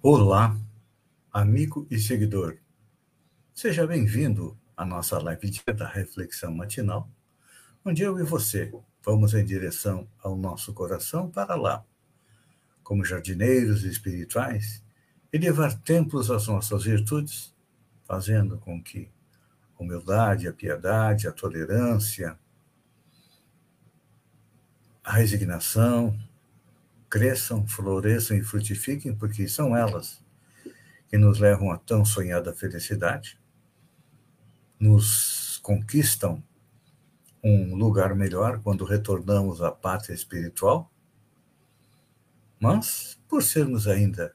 Olá, amigo e seguidor. Seja bem-vindo à nossa live da reflexão matinal, onde eu e você vamos em direção ao nosso coração para lá, como jardineiros espirituais, e levar templos às nossas virtudes, fazendo com que a humildade, a piedade, a tolerância, a resignação, cresçam, floresçam e frutifiquem, porque são elas que nos levam à tão sonhada felicidade, nos conquistam um lugar melhor quando retornamos à pátria espiritual, mas, por sermos ainda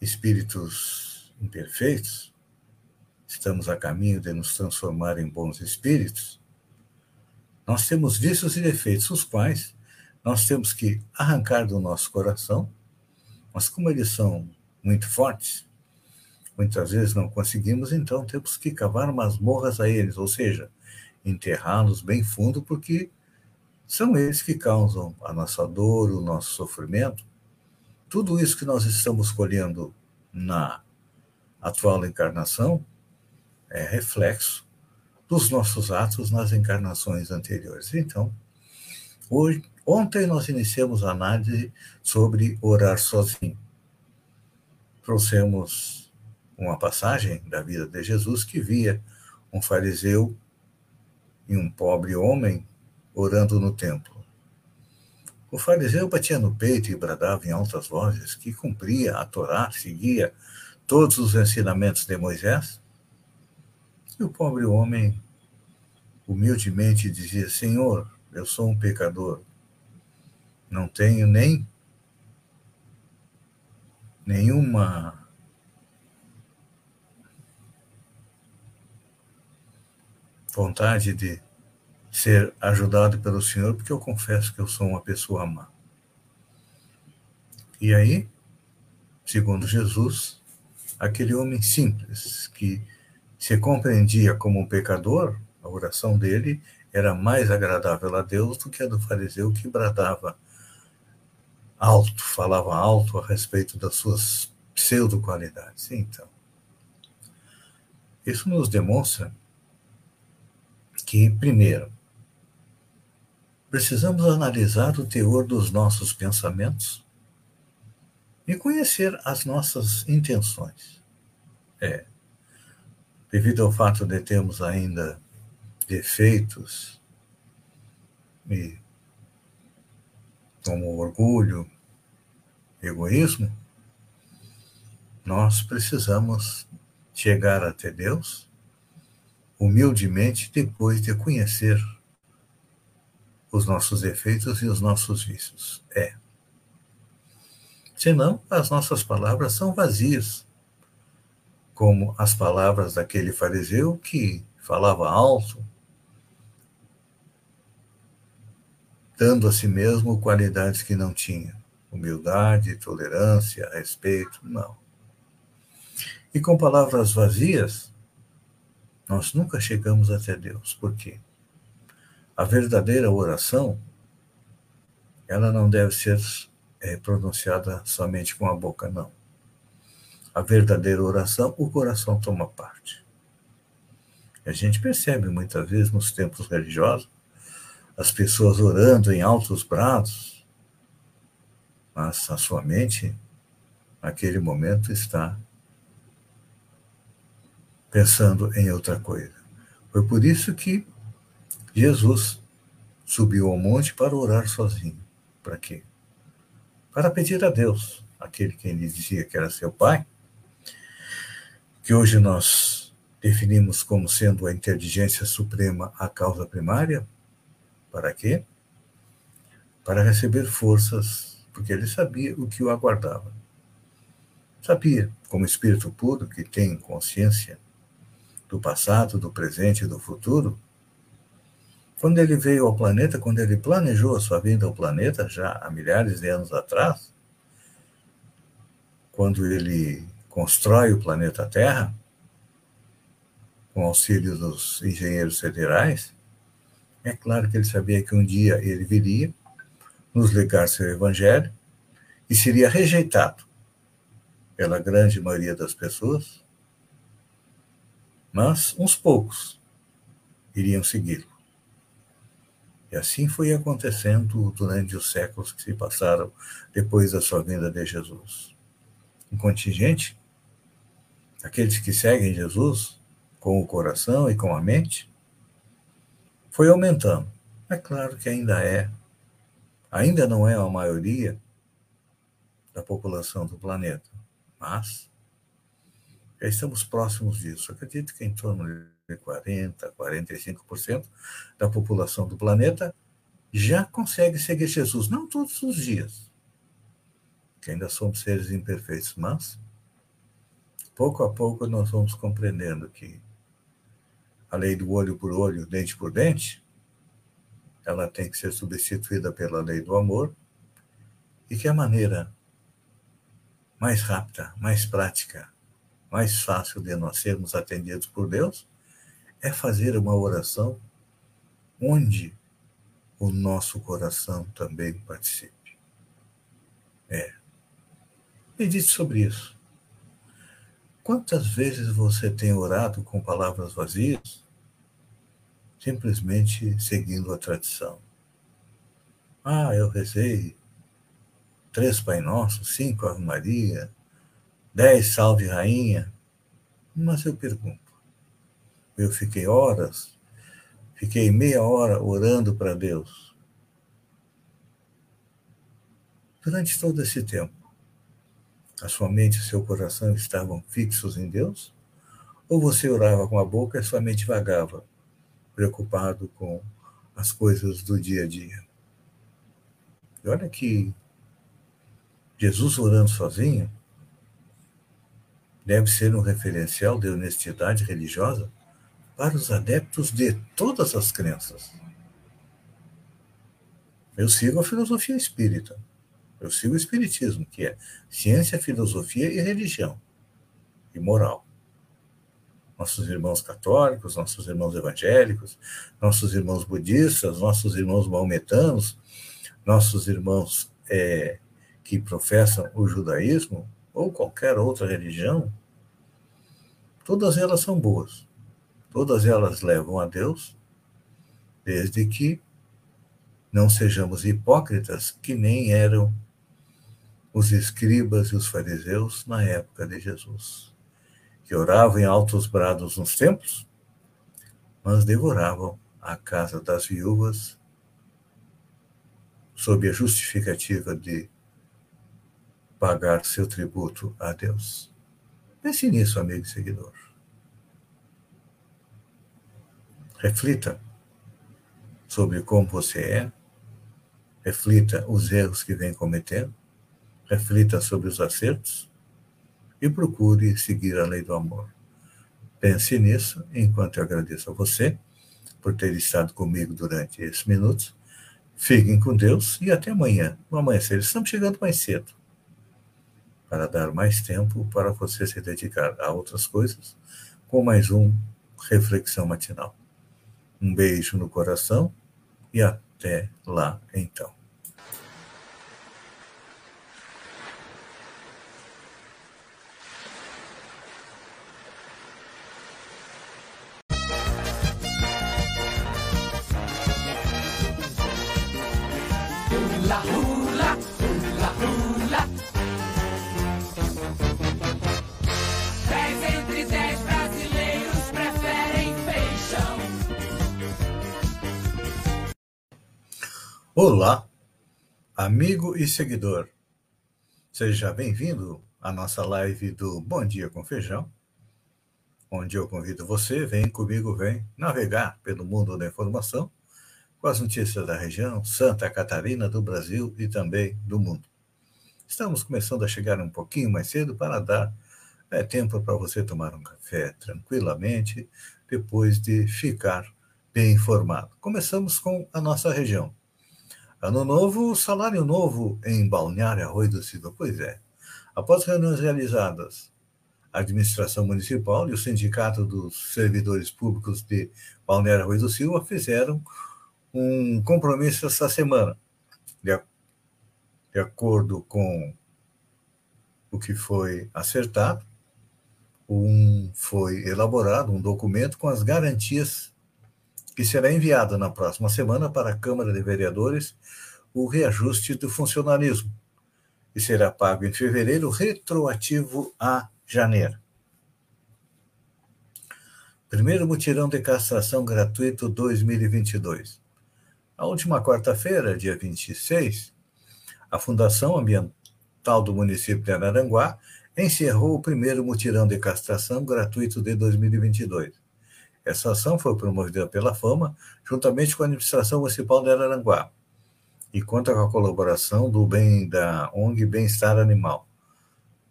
espíritos imperfeitos, estamos a caminho de nos transformar em bons espíritos, nós temos vícios e defeitos, os quais nós temos que arrancar do nosso coração, mas como eles são muito fortes, muitas vezes não conseguimos, então temos que cavar masmorras a eles, ou seja, enterrá-los bem fundo, porque são eles que causam a nossa dor, o nosso sofrimento. Tudo isso que nós estamos colhendo na atual encarnação é reflexo dos nossos atos nas encarnações anteriores. Então, hoje Ontem nós iniciamos a análise sobre orar sozinho. Trouxemos uma passagem da vida de Jesus que via um fariseu e um pobre homem orando no templo. O fariseu batia no peito e bradava em altas vozes que cumpria a Torá, seguia todos os ensinamentos de Moisés. E o pobre homem humildemente dizia: Senhor, eu sou um pecador não tenho nem nenhuma vontade de ser ajudado pelo Senhor, porque eu confesso que eu sou uma pessoa má. E aí, segundo Jesus, aquele homem simples que se compreendia como um pecador, a oração dele era mais agradável a Deus do que a do fariseu que bradava alto, falava alto a respeito das suas pseudo-qualidades. Então, isso nos demonstra que, primeiro, precisamos analisar o teor dos nossos pensamentos e conhecer as nossas intenções. É, devido ao fato de termos ainda defeitos e como orgulho, egoísmo, nós precisamos chegar até Deus humildemente depois de conhecer os nossos defeitos e os nossos vícios. É. Senão, as nossas palavras são vazias, como as palavras daquele fariseu que falava alto, dando a si mesmo qualidades que não tinha. Humildade, tolerância, respeito, não. E com palavras vazias, nós nunca chegamos até Deus. Por quê? A verdadeira oração, ela não deve ser é, pronunciada somente com a boca, não. A verdadeira oração, o coração toma parte. A gente percebe muitas vezes nos templos religiosos as pessoas orando em altos brados, mas a sua mente, naquele momento, está pensando em outra coisa. Foi por isso que Jesus subiu ao monte para orar sozinho. Para quê? Para pedir a Deus, aquele que ele dizia que era seu pai, que hoje nós definimos como sendo a inteligência suprema a causa primária, para quê? Para receber forças, porque ele sabia o que o aguardava. Sabia, como espírito puro que tem consciência do passado, do presente e do futuro, quando ele veio ao planeta, quando ele planejou a sua vinda ao planeta, já há milhares de anos atrás, quando ele constrói o planeta Terra, com auxílio dos engenheiros federais, é claro que ele sabia que um dia ele viria nos legar seu evangelho e seria rejeitado pela grande maioria das pessoas, mas uns poucos iriam segui-lo. E assim foi acontecendo durante os séculos que se passaram depois da sua vinda de Jesus. Um contingente, aqueles que seguem Jesus com o coração e com a mente, foi aumentando. É claro que ainda é, ainda não é a maioria da população do planeta, mas já estamos próximos disso. Acredito que em torno de 40%, 45% da população do planeta já consegue seguir Jesus, não todos os dias, que ainda somos seres imperfeitos, mas pouco a pouco nós vamos compreendendo que a lei do olho por olho, dente por dente, ela tem que ser substituída pela lei do amor e que a maneira mais rápida, mais prática, mais fácil de nós sermos atendidos por Deus é fazer uma oração onde o nosso coração também participe. É. Medite sobre isso. Quantas vezes você tem orado com palavras vazias, simplesmente seguindo a tradição? Ah, eu rezei três Pai Nosso, cinco Ave Maria, dez Salve Rainha. Mas eu pergunto, eu fiquei horas, fiquei meia hora orando para Deus. Durante todo esse tempo, a sua mente e seu coração estavam fixos em Deus? Ou você orava com a boca e sua mente vagava, preocupado com as coisas do dia a dia? E olha que Jesus orando sozinho deve ser um referencial de honestidade religiosa para os adeptos de todas as crenças. Eu sigo a filosofia espírita. Eu sigo o espiritismo, que é ciência, filosofia e religião e moral. Nossos irmãos católicos, nossos irmãos evangélicos, nossos irmãos budistas, nossos irmãos maometanos, nossos irmãos é, que professam o judaísmo ou qualquer outra religião, todas elas são boas. Todas elas levam a Deus, desde que não sejamos hipócritas, que nem eram os escribas e os fariseus na época de Jesus, que oravam em altos brados nos templos, mas devoravam a casa das viúvas sob a justificativa de pagar seu tributo a Deus. Pense nisso, amigo e seguidor. Reflita sobre como você é, reflita os erros que vem cometendo, reflita sobre os acertos e procure seguir a lei do amor. Pense nisso enquanto eu agradeço a você por ter estado comigo durante esses minutos. Fiquem com Deus e até amanhã, no amanhecer. Estamos chegando mais cedo para dar mais tempo para você se dedicar a outras coisas com mais um reflexão matinal. Um beijo no coração e até lá então. Olá, amigo e seguidor. Seja bem-vindo à nossa live do Bom Dia com Feijão, onde eu convido você, vem comigo, vem navegar pelo mundo da informação com as notícias da região, Santa Catarina, do Brasil e também do mundo. Estamos começando a chegar um pouquinho mais cedo para dar é, tempo para você tomar um café tranquilamente, depois de ficar bem informado. Começamos com a nossa região. Ano novo, salário novo em Balneário Arroio do Silva. Pois é. Após reuniões realizadas, a administração municipal e o Sindicato dos Servidores Públicos de Balneário Arroio do Silva fizeram um compromisso essa semana. De, de acordo com o que foi acertado, um, foi elaborado um documento com as garantias que será enviado na próxima semana para a Câmara de Vereadores o reajuste do funcionalismo e será pago em fevereiro, retroativo a janeiro. Primeiro mutirão de castração gratuito 2022. A última quarta-feira, dia 26, a Fundação Ambiental do município de Araranguá encerrou o primeiro mutirão de castração gratuito de 2022. Essa ação foi promovida pela FAMA, juntamente com a administração municipal de Araranguá, e conta com a colaboração do bem da ONG Bem-Estar Animal.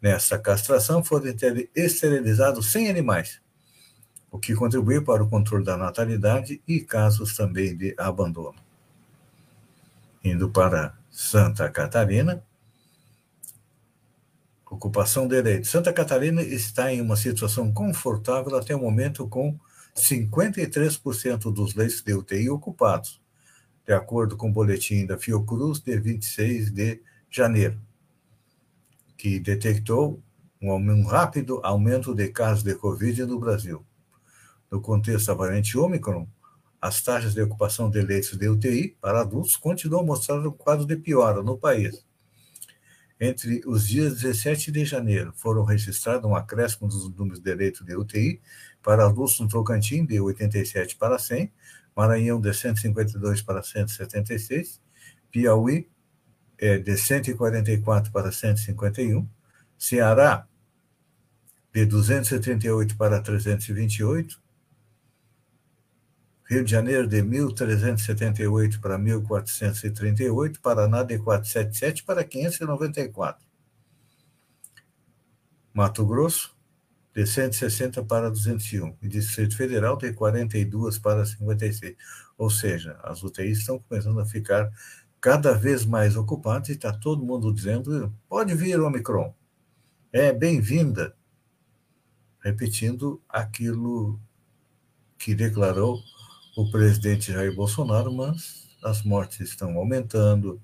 Nessa castração foram esterilizados 100 animais, o que contribui para o controle da natalidade e casos também de abandono. Indo para Santa Catarina, Ocupação de leite. Santa Catarina está em uma situação confortável até o momento, com 53% dos leitos de UTI ocupados, de acordo com o boletim da Fiocruz de 26 de janeiro, que detectou um rápido aumento de casos de Covid no Brasil. No contexto da variante Ômicron, as taxas de ocupação de leitos de UTI para adultos continuam mostrando um quadro de piora no país entre os dias 17 de janeiro, foram registrados um acréscimo dos números de leitos de UTI para adultos no Tocantins, de 87 para 100, Maranhão, de 152 para 176, Piauí, é, de 144 para 151, Ceará, de 278 para 328, Rio de Janeiro de 1.378 para 1.438, Paraná de 477 para 594. Mato Grosso de 160 para 201 e Distrito Federal de 42 para 56. Ou seja, as UTIs estão começando a ficar cada vez mais ocupadas e está todo mundo dizendo: pode vir Omicron. É bem-vinda. Repetindo aquilo que declarou o presidente Jair Bolsonaro, mas as mortes estão aumentando,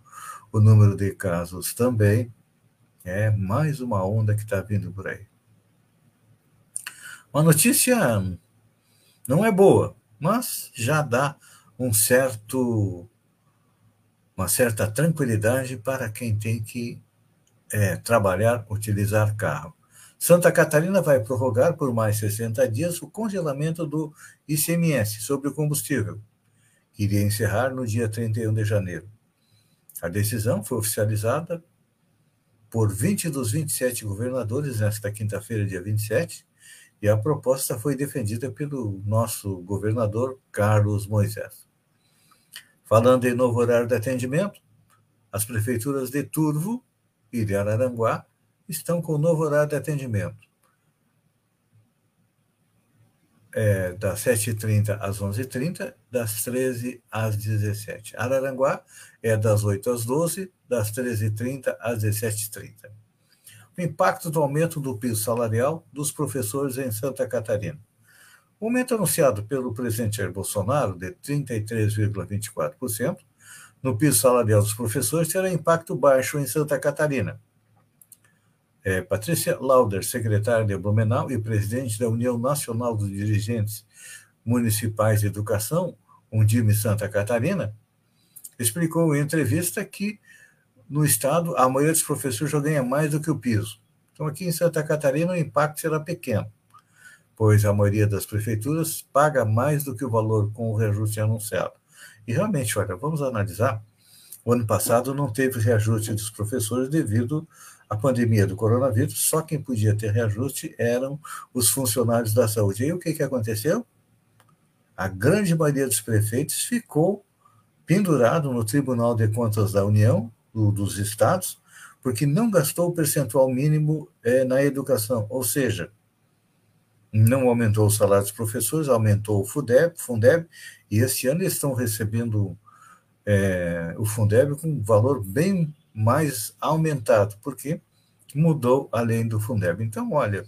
o número de casos também. É mais uma onda que está vindo por aí. Uma notícia não é boa, mas já dá um certo uma certa tranquilidade para quem tem que é, trabalhar, utilizar carro. Santa Catarina vai prorrogar por mais 60 dias o congelamento do ICMS sobre o combustível, que iria encerrar no dia 31 de janeiro. A decisão foi oficializada por 20 dos 27 governadores nesta quinta-feira, dia 27, e a proposta foi defendida pelo nosso governador Carlos Moisés. Falando em novo horário de atendimento, as prefeituras de Turvo e de Araranguá estão com novo horário de atendimento. É, das 7h30 às 11h30, das 13 às 17 Araranguá é das 8 às 12 das 13h30 às 17h30. O impacto do aumento do piso salarial dos professores em Santa Catarina. O aumento anunciado pelo presidente Jair Bolsonaro, de 33,24%, no piso salarial dos professores, terá impacto baixo em Santa Catarina é, Patrícia Lauder, secretária de Blumenau e presidente da União Nacional dos Dirigentes Municipais de Educação, Undime Santa Catarina, explicou em entrevista que no estado a maioria dos professores já ganha mais do que o piso. Então aqui em Santa Catarina o impacto será pequeno, pois a maioria das prefeituras paga mais do que o valor com o reajuste anunciado. E realmente, olha, vamos analisar. O ano passado não teve reajuste dos professores devido a pandemia do coronavírus, só quem podia ter reajuste eram os funcionários da saúde. E aí o que, que aconteceu? A grande maioria dos prefeitos ficou pendurado no Tribunal de Contas da União, do, dos estados, porque não gastou o percentual mínimo é, na educação, ou seja, não aumentou o salário dos professores, aumentou o Fundeb, Fundeb e este ano eles estão recebendo é, o Fundeb com um valor bem mais aumentado, porque mudou a lei do Fundeb. Então, olha,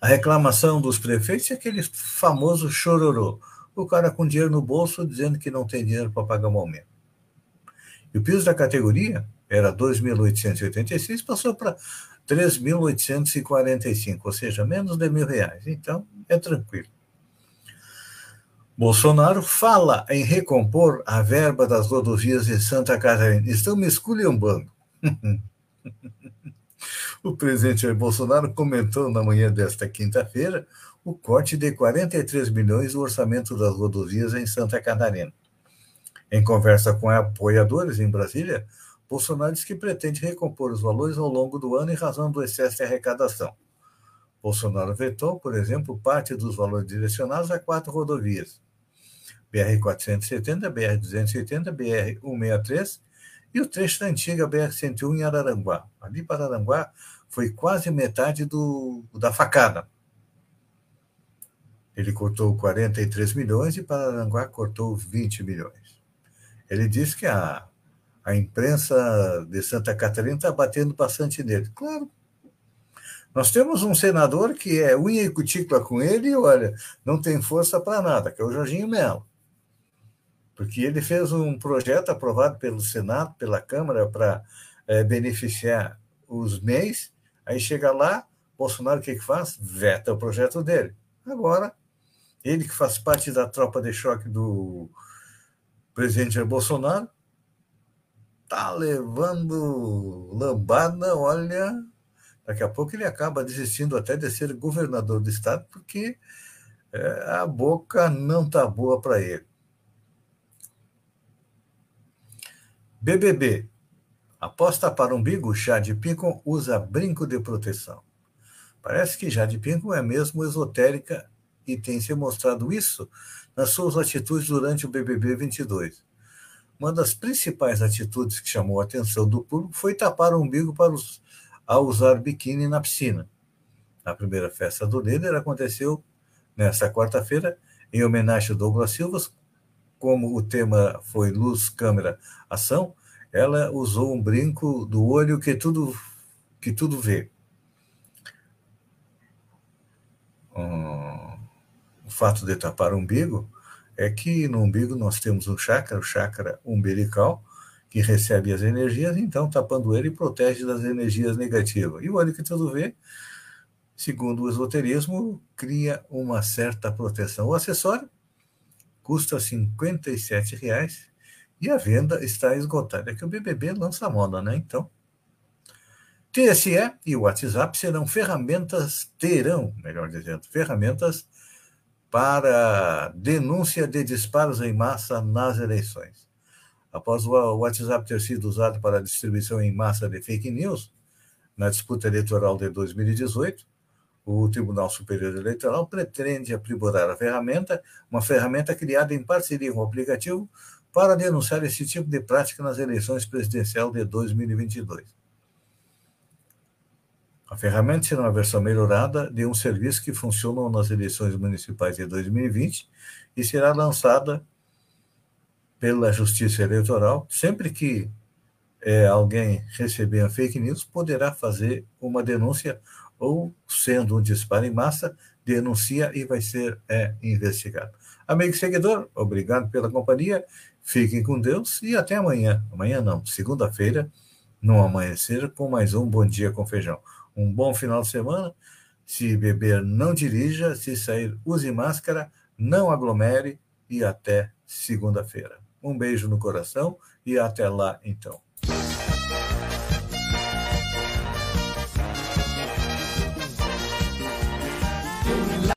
a reclamação dos prefeitos é aquele famoso chororô. O cara com dinheiro no bolso dizendo que não tem dinheiro para pagar o aumento. E o piso da categoria era 2.886, passou para 3.845, ou seja, menos de mil reais. Então, é tranquilo. Bolsonaro fala em recompor a verba das rodovias de Santa Catarina. Estão me esculhambando. o presidente Jair Bolsonaro comentou na manhã desta quinta-feira o corte de 43 milhões do orçamento das rodovias em Santa Catarina. Em conversa com apoiadores em Brasília, Bolsonaro disse que pretende recompor os valores ao longo do ano em razão do excesso de arrecadação. Bolsonaro vetou, por exemplo, parte dos valores direcionados a quatro rodovias: BR-470, BR-280, BR-163 e o trecho da antiga BR-101 em Araranguá. Ali para Araranguá foi quase metade do, da facada. Ele cortou 43 milhões e para Araranguá cortou 20 milhões. Ele disse que a a imprensa de Santa Catarina está batendo bastante nele. Claro. Nós temos um senador que é unha e cutícula com ele e, olha, não tem força para nada, que é o Jorginho Melo. Porque ele fez um projeto aprovado pelo Senado, pela Câmara, para é, beneficiar os MEIs. Aí chega lá, Bolsonaro o que, que faz? Veta o projeto dele. Agora, ele que faz parte da tropa de choque do presidente Jair Bolsonaro, tá levando lambada, olha, daqui a pouco ele acaba desistindo até de ser governador do estado, porque é, a boca não tá boa para ele. BBB. Aposta para umbigo, Jade Pinkon usa brinco de proteção. Parece que Jade Pinkon é mesmo esotérica e tem se mostrado isso nas suas atitudes durante o BBB 22. Uma das principais atitudes que chamou a atenção do público foi tapar o umbigo para os, ao usar biquíni na piscina. A primeira festa do líder aconteceu nesta quarta-feira, em homenagem a Douglas Silva, como o tema foi luz, câmera, ação, ela usou um brinco do olho que tudo que tudo vê. Hum, o fato de tapar o umbigo é que no umbigo nós temos um chakra, o chakra umbilical, que recebe as energias, então tapando ele protege das energias negativas. E o olho que tudo vê, segundo o esoterismo, cria uma certa proteção. O acessório custa R$ 57,00 e a venda está esgotada. É que o BBB lança moda, né? Então, TSE e o WhatsApp serão ferramentas, terão, melhor dizendo, ferramentas para denúncia de disparos em massa nas eleições. Após o WhatsApp ter sido usado para distribuição em massa de fake news na disputa eleitoral de 2018, o Tribunal Superior Eleitoral pretende aprimorar a ferramenta, uma ferramenta criada em parceria com o aplicativo para denunciar esse tipo de prática nas eleições presidenciais de 2022. A ferramenta será uma versão melhorada de um serviço que funcionou nas eleições municipais de 2020 e será lançada pela Justiça Eleitoral. Sempre que é, alguém receber a fake news, poderá fazer uma denúncia ou, sendo um disparo em massa, denuncia e vai ser é, investigado. Amigo seguidor, obrigado pela companhia. Fiquem com Deus e até amanhã. Amanhã não, segunda-feira, no amanhecer, com mais um Bom Dia com Feijão um bom final de semana. Se beber, não dirija. Se sair, use máscara, não aglomere e até segunda-feira. Um beijo no coração e até lá, então.